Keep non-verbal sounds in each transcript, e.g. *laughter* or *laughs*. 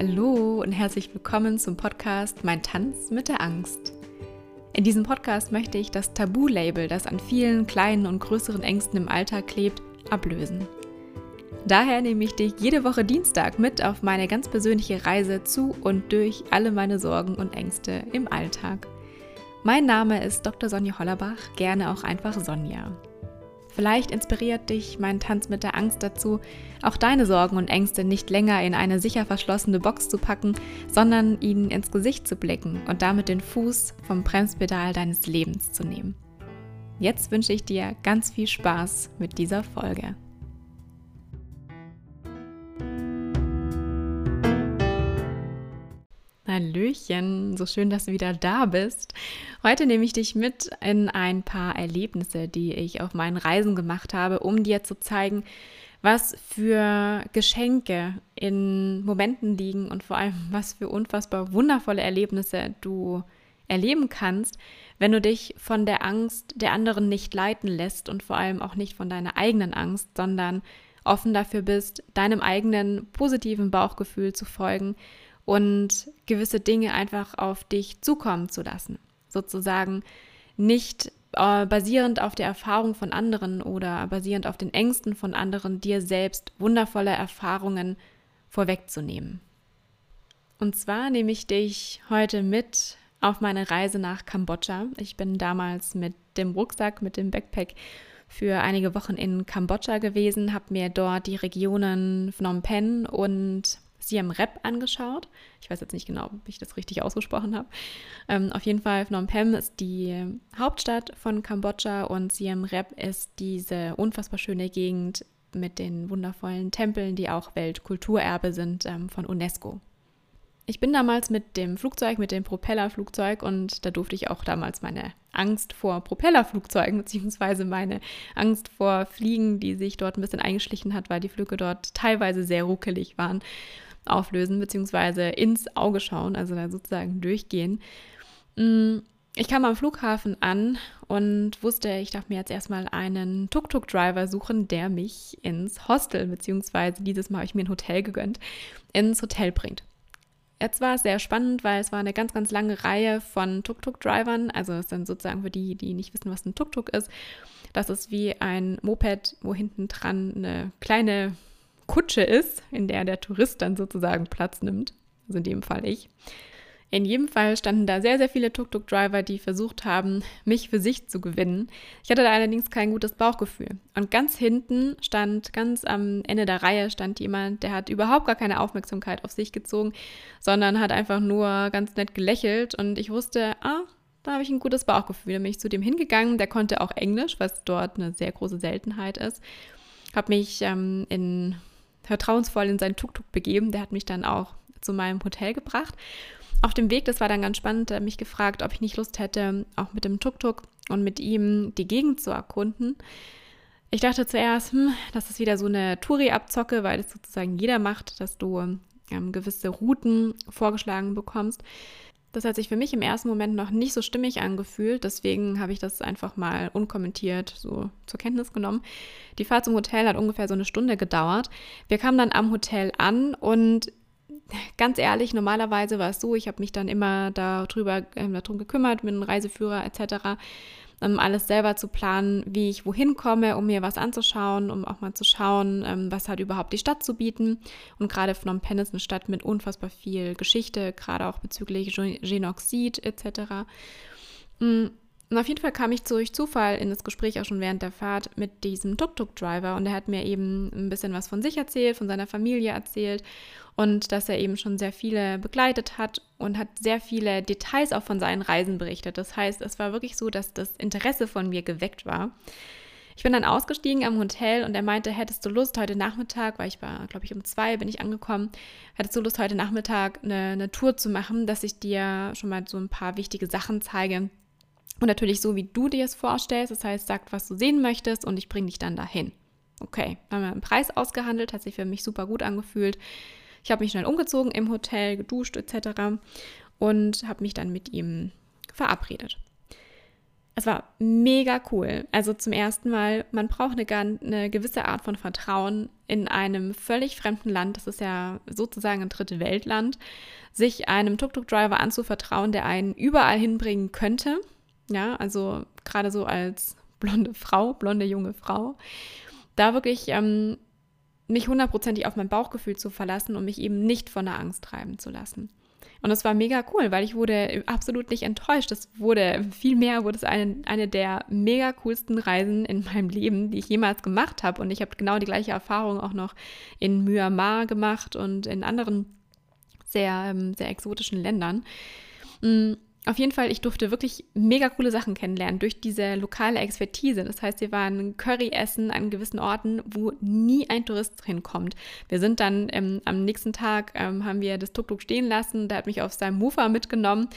Hallo und herzlich willkommen zum Podcast Mein Tanz mit der Angst. In diesem Podcast möchte ich das Tabu-Label, das an vielen kleinen und größeren Ängsten im Alltag klebt, ablösen. Daher nehme ich dich jede Woche Dienstag mit auf meine ganz persönliche Reise zu und durch alle meine Sorgen und Ängste im Alltag. Mein Name ist Dr. Sonja Hollerbach, gerne auch einfach Sonja. Vielleicht inspiriert dich mein Tanz mit der Angst dazu, auch deine Sorgen und Ängste nicht länger in eine sicher verschlossene Box zu packen, sondern ihnen ins Gesicht zu blicken und damit den Fuß vom Bremspedal deines Lebens zu nehmen. Jetzt wünsche ich dir ganz viel Spaß mit dieser Folge. Hallöchen, so schön, dass du wieder da bist. Heute nehme ich dich mit in ein paar Erlebnisse, die ich auf meinen Reisen gemacht habe, um dir zu zeigen, was für Geschenke in Momenten liegen und vor allem, was für unfassbar wundervolle Erlebnisse du erleben kannst, wenn du dich von der Angst der anderen nicht leiten lässt und vor allem auch nicht von deiner eigenen Angst, sondern offen dafür bist, deinem eigenen positiven Bauchgefühl zu folgen und gewisse Dinge einfach auf dich zukommen zu lassen. Sozusagen nicht äh, basierend auf der Erfahrung von anderen oder basierend auf den Ängsten von anderen, dir selbst wundervolle Erfahrungen vorwegzunehmen. Und zwar nehme ich dich heute mit auf meine Reise nach Kambodscha. Ich bin damals mit dem Rucksack, mit dem Backpack für einige Wochen in Kambodscha gewesen, habe mir dort die Regionen Phnom Penh und Siem Reap angeschaut. Ich weiß jetzt nicht genau, ob ich das richtig ausgesprochen habe. Ähm, auf jeden Fall, Phnom Penh ist die Hauptstadt von Kambodscha und Siem Reap ist diese unfassbar schöne Gegend mit den wundervollen Tempeln, die auch Weltkulturerbe sind ähm, von UNESCO. Ich bin damals mit dem Flugzeug, mit dem Propellerflugzeug und da durfte ich auch damals meine Angst vor Propellerflugzeugen *laughs* beziehungsweise meine Angst vor Fliegen, die sich dort ein bisschen eingeschlichen hat, weil die Flüge dort teilweise sehr ruckelig waren, auflösen, beziehungsweise ins Auge schauen, also da sozusagen durchgehen. Mm, ich kam am Flughafen an und wusste, ich darf mir jetzt erstmal einen Tuk-Tuk-Driver suchen, der mich ins Hostel, beziehungsweise dieses Mal habe ich mir ein Hotel gegönnt, ins Hotel bringt. Jetzt war es sehr spannend, weil es war eine ganz, ganz lange Reihe von Tuk-Tuk-Drivern. Also es sind sozusagen für die, die nicht wissen, was ein Tuk-Tuk ist. Das ist wie ein Moped, wo hinten dran eine kleine Kutsche ist, in der der Tourist dann sozusagen Platz nimmt. Also in dem Fall ich. In jedem Fall standen da sehr, sehr viele Tuk-Tuk-Driver, die versucht haben, mich für sich zu gewinnen. Ich hatte da allerdings kein gutes Bauchgefühl. Und ganz hinten stand, ganz am Ende der Reihe stand jemand, der hat überhaupt gar keine Aufmerksamkeit auf sich gezogen, sondern hat einfach nur ganz nett gelächelt. Und ich wusste, ah, da habe ich ein gutes Bauchgefühl. Da bin ich zu dem hingegangen. Der konnte auch Englisch, was dort eine sehr große Seltenheit ist. Habe mich ähm, in vertrauensvoll in seinen Tuk-Tuk begeben. Der hat mich dann auch zu meinem Hotel gebracht. Auf dem Weg, das war dann ganz spannend, er mich gefragt, ob ich nicht Lust hätte, auch mit dem Tuk-Tuk und mit ihm die Gegend zu erkunden. Ich dachte zuerst, hm, das ist wieder so eine Touri-Abzocke, weil das sozusagen jeder macht, dass du ähm, gewisse Routen vorgeschlagen bekommst. Das hat sich für mich im ersten Moment noch nicht so stimmig angefühlt, deswegen habe ich das einfach mal unkommentiert so zur Kenntnis genommen. Die Fahrt zum Hotel hat ungefähr so eine Stunde gedauert. Wir kamen dann am Hotel an und ganz ehrlich, normalerweise war es so, ich habe mich dann immer darüber, äh, darum gekümmert, mit einem Reiseführer etc., ähm, alles selber zu planen, wie ich wohin komme, um mir was anzuschauen, um auch mal zu schauen, ähm, was hat überhaupt die Stadt zu bieten. Und gerade Phnom Penh ist eine Stadt mit unfassbar viel Geschichte, gerade auch bezüglich Genozid etc. Mhm. Und auf jeden Fall kam ich durch Zufall in das Gespräch auch schon während der Fahrt mit diesem Tuk-Tuk-Driver und er hat mir eben ein bisschen was von sich erzählt, von seiner Familie erzählt und dass er eben schon sehr viele begleitet hat und hat sehr viele Details auch von seinen Reisen berichtet. Das heißt, es war wirklich so, dass das Interesse von mir geweckt war. Ich bin dann ausgestiegen am Hotel und er meinte, hättest du Lust heute Nachmittag, weil ich war, glaube ich, um zwei bin ich angekommen, hättest du Lust heute Nachmittag eine, eine Tour zu machen, dass ich dir schon mal so ein paar wichtige Sachen zeige, und natürlich so, wie du dir es vorstellst. Das heißt, sag, was du sehen möchtest und ich bringe dich dann dahin. Okay, haben wir einen Preis ausgehandelt, hat sich für mich super gut angefühlt. Ich habe mich schnell umgezogen im Hotel, geduscht etc. und habe mich dann mit ihm verabredet. es war mega cool. Also zum ersten Mal, man braucht eine, eine, gewisse Art von Vertrauen in einem völlig fremden Land, das ist ja sozusagen ein dritte Weltland, sich einem Tuk-Tuk-Driver anzuvertrauen, der einen überall hinbringen könnte. Ja, also gerade so als blonde Frau, blonde junge Frau, da wirklich ähm, mich hundertprozentig auf mein Bauchgefühl zu verlassen und mich eben nicht von der Angst treiben zu lassen. Und das war mega cool, weil ich wurde absolut nicht enttäuscht. Es wurde vielmehr wurde es eine, eine der mega coolsten Reisen in meinem Leben, die ich jemals gemacht habe. Und ich habe genau die gleiche Erfahrung auch noch in Myanmar gemacht und in anderen sehr, ähm, sehr exotischen Ländern. Mm, auf jeden Fall, ich durfte wirklich mega coole Sachen kennenlernen durch diese lokale Expertise. Das heißt, wir waren Curry essen an gewissen Orten, wo nie ein Tourist hinkommt. Wir sind dann ähm, am nächsten Tag, ähm, haben wir das Tuk-Tuk stehen lassen. Der hat mich auf seinem Mofa mitgenommen.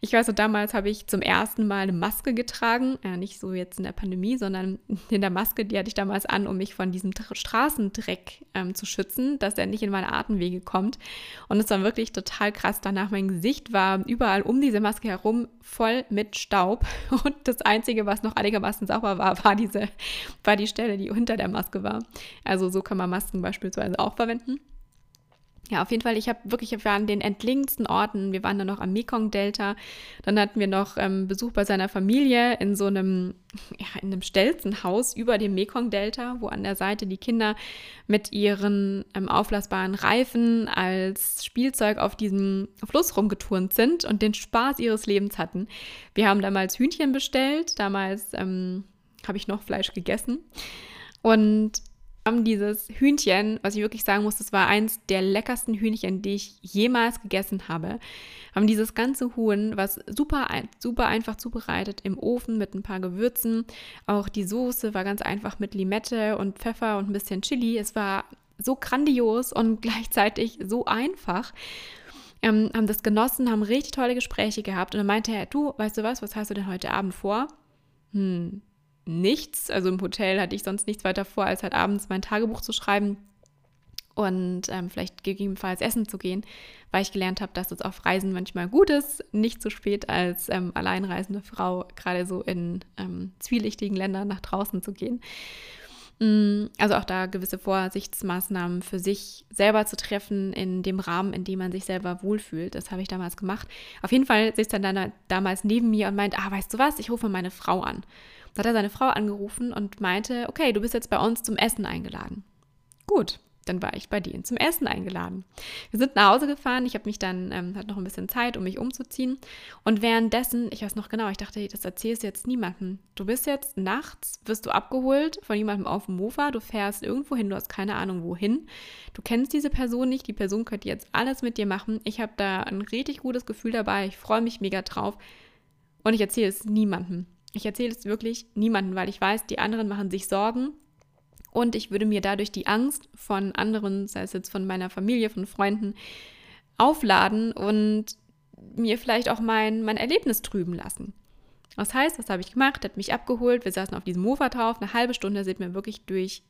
Ich weiß, so damals habe ich zum ersten Mal eine Maske getragen. Ja, nicht so jetzt in der Pandemie, sondern *laughs* in der Maske, die hatte ich damals an, um mich von diesem Straßendreck ähm, zu schützen, dass er nicht in meine Atemwege kommt. Und es war wirklich total krass. Danach mein Gesicht war überall um diese Maske herum herum voll mit Staub. *laughs* Und das Einzige, was noch einigermaßen sauber war, war diese, war die Stelle, die unter der Maske war. Also so kann man Masken beispielsweise auch verwenden. Ja, auf jeden Fall, ich habe wirklich, wir waren an den entlegensten Orten. Wir waren dann noch am Mekong-Delta. Dann hatten wir noch ähm, Besuch bei seiner Familie in so einem, ja, in einem Stelzenhaus über dem Mekong-Delta, wo an der Seite die Kinder mit ihren ähm, auflassbaren Reifen als Spielzeug auf diesem Fluss rumgeturnt sind und den Spaß ihres Lebens hatten. Wir haben damals Hühnchen bestellt. Damals ähm, habe ich noch Fleisch gegessen. Und dieses Hühnchen, was ich wirklich sagen muss, das war eins der leckersten Hühnchen, die ich jemals gegessen habe. Haben dieses ganze Huhn, was super, super einfach zubereitet, im Ofen mit ein paar Gewürzen. Auch die Soße war ganz einfach mit Limette und Pfeffer und ein bisschen Chili. Es war so grandios und *laughs* gleichzeitig so einfach. Ähm, haben das genossen, haben richtig tolle Gespräche gehabt. Und dann meinte er, du, weißt du was, was hast du denn heute Abend vor? Hm, nichts. Also im Hotel hatte ich sonst nichts weiter vor, als halt abends mein Tagebuch zu schreiben und ähm, vielleicht gegebenenfalls essen zu gehen, weil ich gelernt habe, dass es auf Reisen manchmal gut ist, nicht zu spät als ähm, alleinreisende Frau gerade so in ähm, zwielichtigen Ländern nach draußen zu gehen. Mm, also auch da gewisse Vorsichtsmaßnahmen für sich selber zu treffen in dem Rahmen, in dem man sich selber wohlfühlt. Das habe ich damals gemacht. Auf jeden Fall sitzt dann, dann damals neben mir und meint, ah, weißt du was, ich rufe meine Frau an. Da hat er seine Frau angerufen und meinte, okay, du bist jetzt bei uns zum Essen eingeladen. Gut, dann war ich bei denen zum Essen eingeladen. Wir sind nach Hause gefahren. Ich habe mich dann, ähm, hatte noch ein bisschen Zeit, um mich umzuziehen. Und währenddessen, ich weiß noch genau, ich dachte, das erzählst du jetzt niemandem. Du bist jetzt nachts, wirst du abgeholt von jemandem auf dem Mofa. Du fährst irgendwo hin, du hast keine Ahnung wohin. Du kennst diese Person nicht. Die Person könnte jetzt alles mit dir machen. Ich habe da ein richtig gutes Gefühl dabei. Ich freue mich mega drauf. Und ich erzähle es niemandem. Ich erzähle es wirklich niemandem, weil ich weiß, die anderen machen sich Sorgen und ich würde mir dadurch die Angst von anderen, sei es jetzt von meiner Familie, von Freunden, aufladen und mir vielleicht auch mein, mein Erlebnis trüben lassen. Das heißt, was habe ich gemacht? Hat mich abgeholt. Wir saßen auf diesem Mofa drauf. Eine halbe Stunde sind wir wirklich durch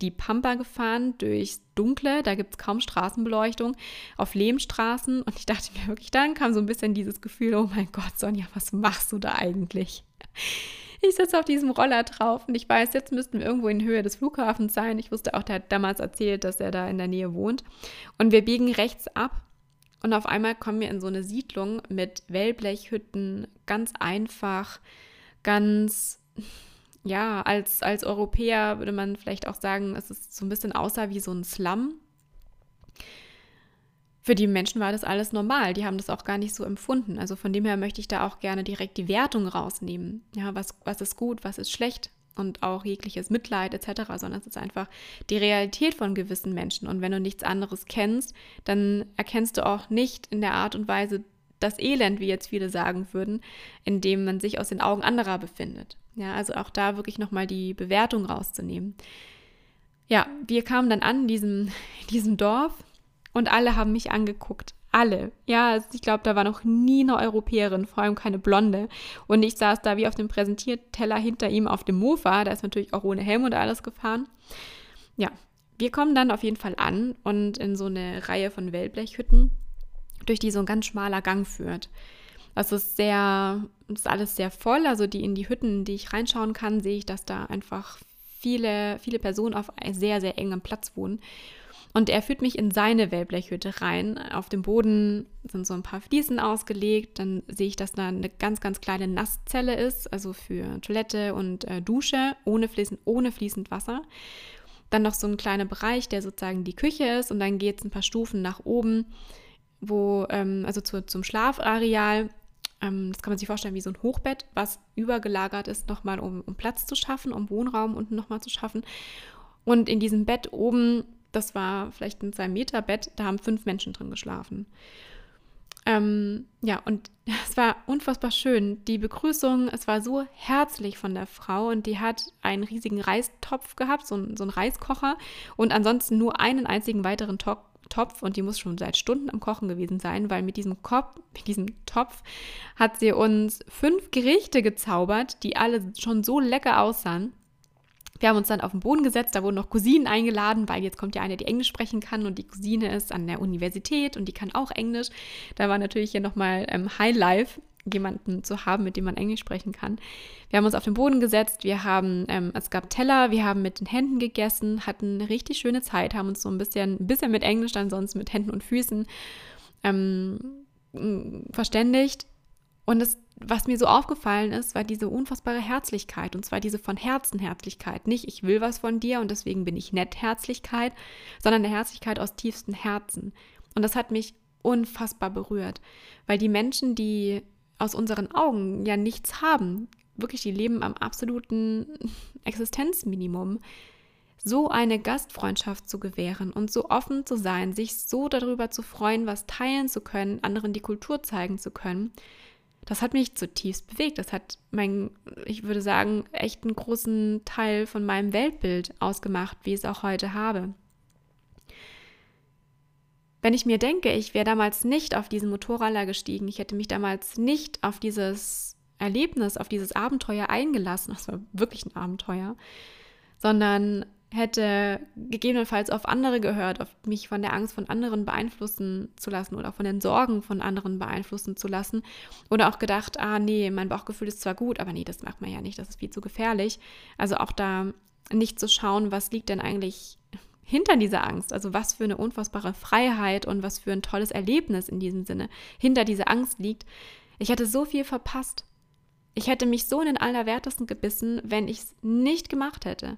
die Pampa gefahren, durchs Dunkle. Da gibt es kaum Straßenbeleuchtung, auf Lehmstraßen. Und ich dachte mir wirklich, dann kam so ein bisschen dieses Gefühl: Oh mein Gott, Sonja, was machst du da eigentlich? Ich sitze auf diesem Roller drauf und ich weiß, jetzt müssten wir irgendwo in Höhe des Flughafens sein. Ich wusste auch, der hat damals erzählt, dass er da in der Nähe wohnt. Und wir biegen rechts ab und auf einmal kommen wir in so eine Siedlung mit Wellblechhütten, ganz einfach, ganz, ja, als, als Europäer würde man vielleicht auch sagen, es ist so ein bisschen aussah wie so ein Slum für die Menschen war das alles normal. Die haben das auch gar nicht so empfunden. Also von dem her möchte ich da auch gerne direkt die Wertung rausnehmen. Ja, was, was ist gut, was ist schlecht und auch jegliches Mitleid etc., sondern es ist einfach die Realität von gewissen Menschen. Und wenn du nichts anderes kennst, dann erkennst du auch nicht in der Art und Weise das Elend, wie jetzt viele sagen würden, in dem man sich aus den Augen anderer befindet. Ja, also auch da wirklich nochmal die Bewertung rauszunehmen. Ja, wir kamen dann an in diesem, in diesem Dorf und alle haben mich angeguckt. Alle. Ja, also ich glaube, da war noch nie eine Europäerin, vor allem keine Blonde. Und ich saß da wie auf dem Präsentierteller hinter ihm auf dem Mofa. Da ist natürlich auch ohne Helm und alles gefahren. Ja, wir kommen dann auf jeden Fall an und in so eine Reihe von Wellblechhütten, durch die so ein ganz schmaler Gang führt. Das ist sehr, ist alles sehr voll. Also die in die Hütten, die ich reinschauen kann, sehe ich, dass da einfach viele, viele Personen auf sehr, sehr engem Platz wohnen. Und er führt mich in seine Wellblechhütte rein. Auf dem Boden sind so ein paar Fliesen ausgelegt. Dann sehe ich, dass da eine ganz, ganz kleine Nasszelle ist, also für Toilette und äh, Dusche, ohne, fließend, ohne fließend Wasser. Dann noch so ein kleiner Bereich, der sozusagen die Küche ist. Und dann geht es ein paar Stufen nach oben, wo, ähm, also zu, zum Schlafareal. Ähm, das kann man sich vorstellen wie so ein Hochbett, was übergelagert ist, nochmal, um, um Platz zu schaffen, um Wohnraum unten nochmal zu schaffen. Und in diesem Bett oben das war vielleicht ein Zwei-Meter-Bett, da haben fünf Menschen drin geschlafen. Ähm, ja, und *laughs* es war unfassbar schön. Die Begrüßung, es war so herzlich von der Frau und die hat einen riesigen Reistopf gehabt, so, so einen Reiskocher und ansonsten nur einen einzigen weiteren to Topf und die muss schon seit Stunden am Kochen gewesen sein, weil mit diesem, Kopf, *laughs* mit diesem Topf hat sie uns fünf Gerichte gezaubert, die alle schon so lecker aussahen. Wir haben uns dann auf den Boden gesetzt, da wurden noch Cousinen eingeladen, weil jetzt kommt ja eine, die Englisch sprechen kann und die Cousine ist an der Universität und die kann auch Englisch. Da war natürlich hier nochmal ähm, High Life, jemanden zu haben, mit dem man Englisch sprechen kann. Wir haben uns auf den Boden gesetzt, wir haben, ähm, es gab Teller, wir haben mit den Händen gegessen, hatten eine richtig schöne Zeit, haben uns so ein bisschen, ein bisschen mit Englisch, dann sonst mit Händen und Füßen ähm, verständigt. Und das, was mir so aufgefallen ist, war diese unfassbare Herzlichkeit. Und zwar diese von Herzen Herzlichkeit. Nicht, ich will was von dir und deswegen bin ich nett Herzlichkeit, sondern eine Herzlichkeit aus tiefstem Herzen. Und das hat mich unfassbar berührt. Weil die Menschen, die aus unseren Augen ja nichts haben, wirklich, die leben am absoluten *laughs* Existenzminimum, so eine Gastfreundschaft zu gewähren und so offen zu sein, sich so darüber zu freuen, was teilen zu können, anderen die Kultur zeigen zu können, das hat mich zutiefst bewegt. Das hat mein, ich würde sagen, echt einen großen Teil von meinem Weltbild ausgemacht, wie ich es auch heute habe. Wenn ich mir denke, ich wäre damals nicht auf diesen Motorroller gestiegen, ich hätte mich damals nicht auf dieses Erlebnis, auf dieses Abenteuer eingelassen, das war wirklich ein Abenteuer, sondern hätte gegebenenfalls auf andere gehört, auf mich von der Angst von anderen beeinflussen zu lassen oder von den Sorgen von anderen beeinflussen zu lassen oder auch gedacht, ah nee, mein Bauchgefühl ist zwar gut, aber nee, das macht man ja nicht, das ist viel zu gefährlich. Also auch da nicht zu schauen, was liegt denn eigentlich hinter dieser Angst, also was für eine unfassbare Freiheit und was für ein tolles Erlebnis in diesem Sinne hinter dieser Angst liegt. Ich hätte so viel verpasst. Ich hätte mich so in den Allerwertesten gebissen, wenn ich es nicht gemacht hätte.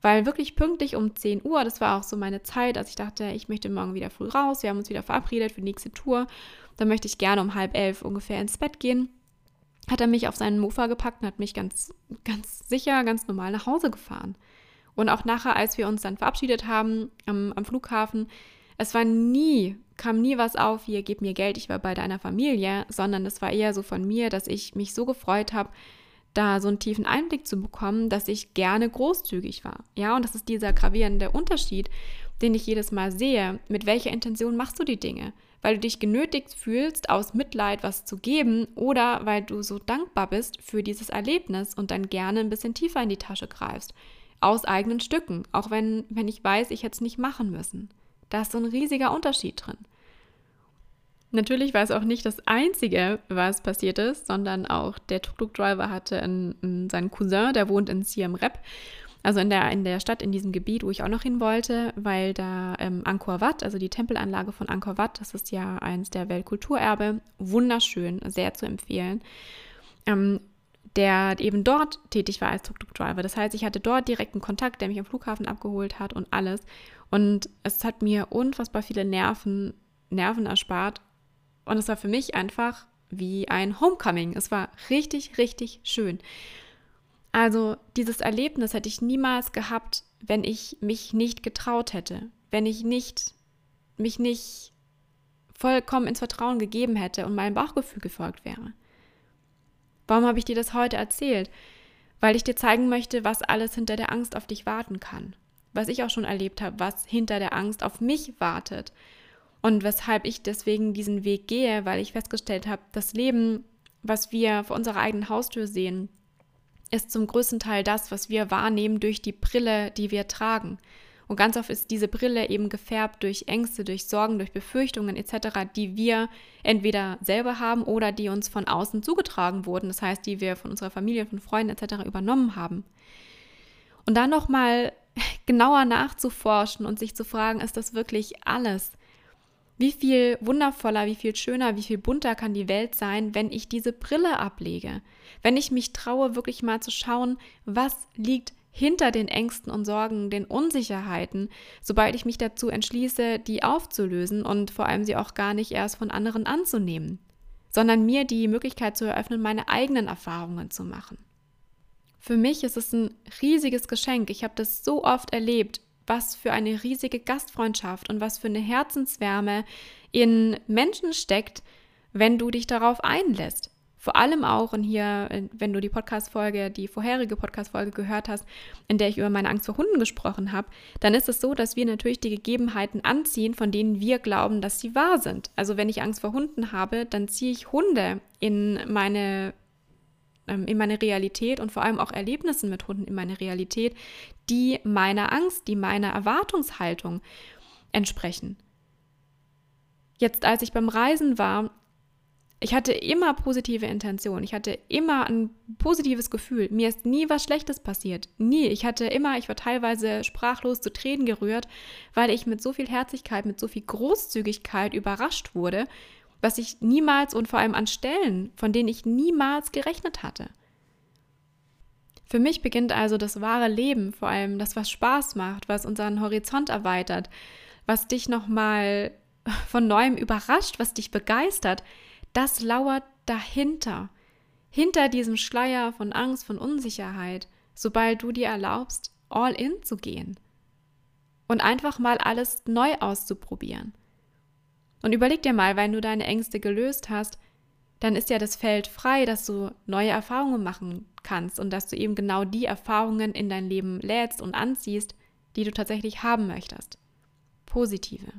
Weil wirklich pünktlich um 10 Uhr, das war auch so meine Zeit, als ich dachte, ich möchte morgen wieder früh raus, wir haben uns wieder verabredet für die nächste Tour, dann möchte ich gerne um halb elf ungefähr ins Bett gehen, hat er mich auf seinen Mofa gepackt und hat mich ganz, ganz sicher, ganz normal nach Hause gefahren. Und auch nachher, als wir uns dann verabschiedet haben am, am Flughafen, es war nie, kam nie was auf, hier, gib mir Geld, ich war bei deiner Familie, sondern es war eher so von mir, dass ich mich so gefreut habe, da so einen tiefen Einblick zu bekommen, dass ich gerne großzügig war. Ja, und das ist dieser gravierende Unterschied, den ich jedes Mal sehe. Mit welcher Intention machst du die Dinge? Weil du dich genötigt fühlst, aus Mitleid was zu geben oder weil du so dankbar bist für dieses Erlebnis und dann gerne ein bisschen tiefer in die Tasche greifst. Aus eigenen Stücken, auch wenn, wenn ich weiß, ich hätte es nicht machen müssen. Da ist so ein riesiger Unterschied drin. Natürlich war es auch nicht das Einzige, was passiert ist, sondern auch der Tuk-Tuk-Driver hatte einen, einen, seinen Cousin, der wohnt in Siem Reap, also in der, in der Stadt, in diesem Gebiet, wo ich auch noch hin wollte, weil da ähm, Angkor Wat, also die Tempelanlage von Angkor Wat, das ist ja eins der Weltkulturerbe, wunderschön, sehr zu empfehlen, ähm, der eben dort tätig war als Tuk-Tuk-Driver. Das heißt, ich hatte dort direkten Kontakt, der mich am Flughafen abgeholt hat und alles. Und es hat mir unfassbar viele Nerven, Nerven erspart, und es war für mich einfach wie ein Homecoming. Es war richtig, richtig schön. Also dieses Erlebnis hätte ich niemals gehabt, wenn ich mich nicht getraut hätte, wenn ich nicht mich nicht vollkommen ins Vertrauen gegeben hätte und meinem Bauchgefühl gefolgt wäre. Warum habe ich dir das heute erzählt? Weil ich dir zeigen möchte, was alles hinter der Angst auf dich warten kann. Was ich auch schon erlebt habe, was hinter der Angst auf mich wartet und weshalb ich deswegen diesen Weg gehe, weil ich festgestellt habe, das Leben, was wir vor unserer eigenen Haustür sehen, ist zum größten Teil das, was wir wahrnehmen durch die Brille, die wir tragen. Und ganz oft ist diese Brille eben gefärbt durch Ängste, durch Sorgen, durch Befürchtungen etc., die wir entweder selber haben oder die uns von außen zugetragen wurden. Das heißt, die wir von unserer Familie, von Freunden etc. übernommen haben. Und dann nochmal *laughs* genauer nachzuforschen und sich zu fragen, ist das wirklich alles? Wie viel wundervoller, wie viel schöner, wie viel bunter kann die Welt sein, wenn ich diese Brille ablege? Wenn ich mich traue, wirklich mal zu schauen, was liegt hinter den Ängsten und Sorgen, den Unsicherheiten, sobald ich mich dazu entschließe, die aufzulösen und vor allem sie auch gar nicht erst von anderen anzunehmen, sondern mir die Möglichkeit zu eröffnen, meine eigenen Erfahrungen zu machen. Für mich ist es ein riesiges Geschenk. Ich habe das so oft erlebt, was für eine riesige Gastfreundschaft und was für eine Herzenswärme in Menschen steckt, wenn du dich darauf einlässt. Vor allem auch, und hier, äh, wenn du die Podcast-Folge, die vorherige Podcast-Folge gehört hast, in der ich über meine Angst vor Hunden gesprochen habe, dann ist es so, dass wir natürlich die Gegebenheiten anziehen, von denen wir glauben, dass sie wahr sind. Also wenn ich Angst vor Hunden habe, dann ziehe ich Hunde in meine ähm, in meine Realität und vor allem auch Erlebnissen mit Hunden in meine Realität, die meiner Angst, die meiner Erwartungshaltung entsprechen. Jetzt, als ich beim Reisen war, ich hatte immer positive Intentionen. Ich hatte immer ein positives Gefühl. Mir ist nie was Schlechtes passiert. Nie. Ich hatte immer, ich war teilweise sprachlos zu Tränen gerührt, weil ich mit so viel Herzlichkeit, mit so viel Großzügigkeit überrascht wurde was ich niemals und vor allem an Stellen, von denen ich niemals gerechnet hatte. Für mich beginnt also das wahre Leben, vor allem das, was Spaß macht, was unseren Horizont erweitert, was dich nochmal von neuem überrascht, was dich begeistert, das lauert dahinter, hinter diesem Schleier von Angst, von Unsicherheit, sobald du dir erlaubst, all in zu gehen und einfach mal alles neu auszuprobieren. Und überleg dir mal, wenn du deine Ängste gelöst hast, dann ist ja das Feld frei, dass du neue Erfahrungen machen kannst und dass du eben genau die Erfahrungen in dein Leben lädst und anziehst, die du tatsächlich haben möchtest. Positive.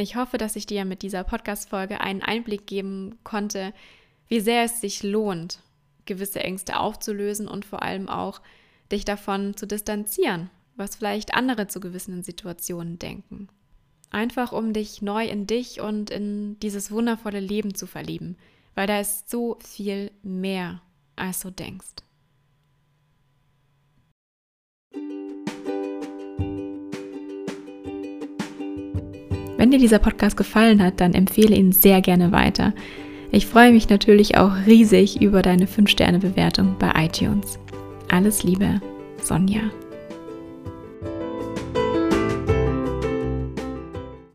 Ich hoffe, dass ich dir mit dieser Podcast-Folge einen Einblick geben konnte, wie sehr es sich lohnt, gewisse Ängste aufzulösen und vor allem auch dich davon zu distanzieren, was vielleicht andere zu gewissen Situationen denken. Einfach um dich neu in dich und in dieses wundervolle Leben zu verlieben, weil da ist so viel mehr, als du denkst. Wenn dir dieser Podcast gefallen hat, dann empfehle ihn sehr gerne weiter. Ich freue mich natürlich auch riesig über deine 5-Sterne-Bewertung bei iTunes. Alles Liebe, Sonja.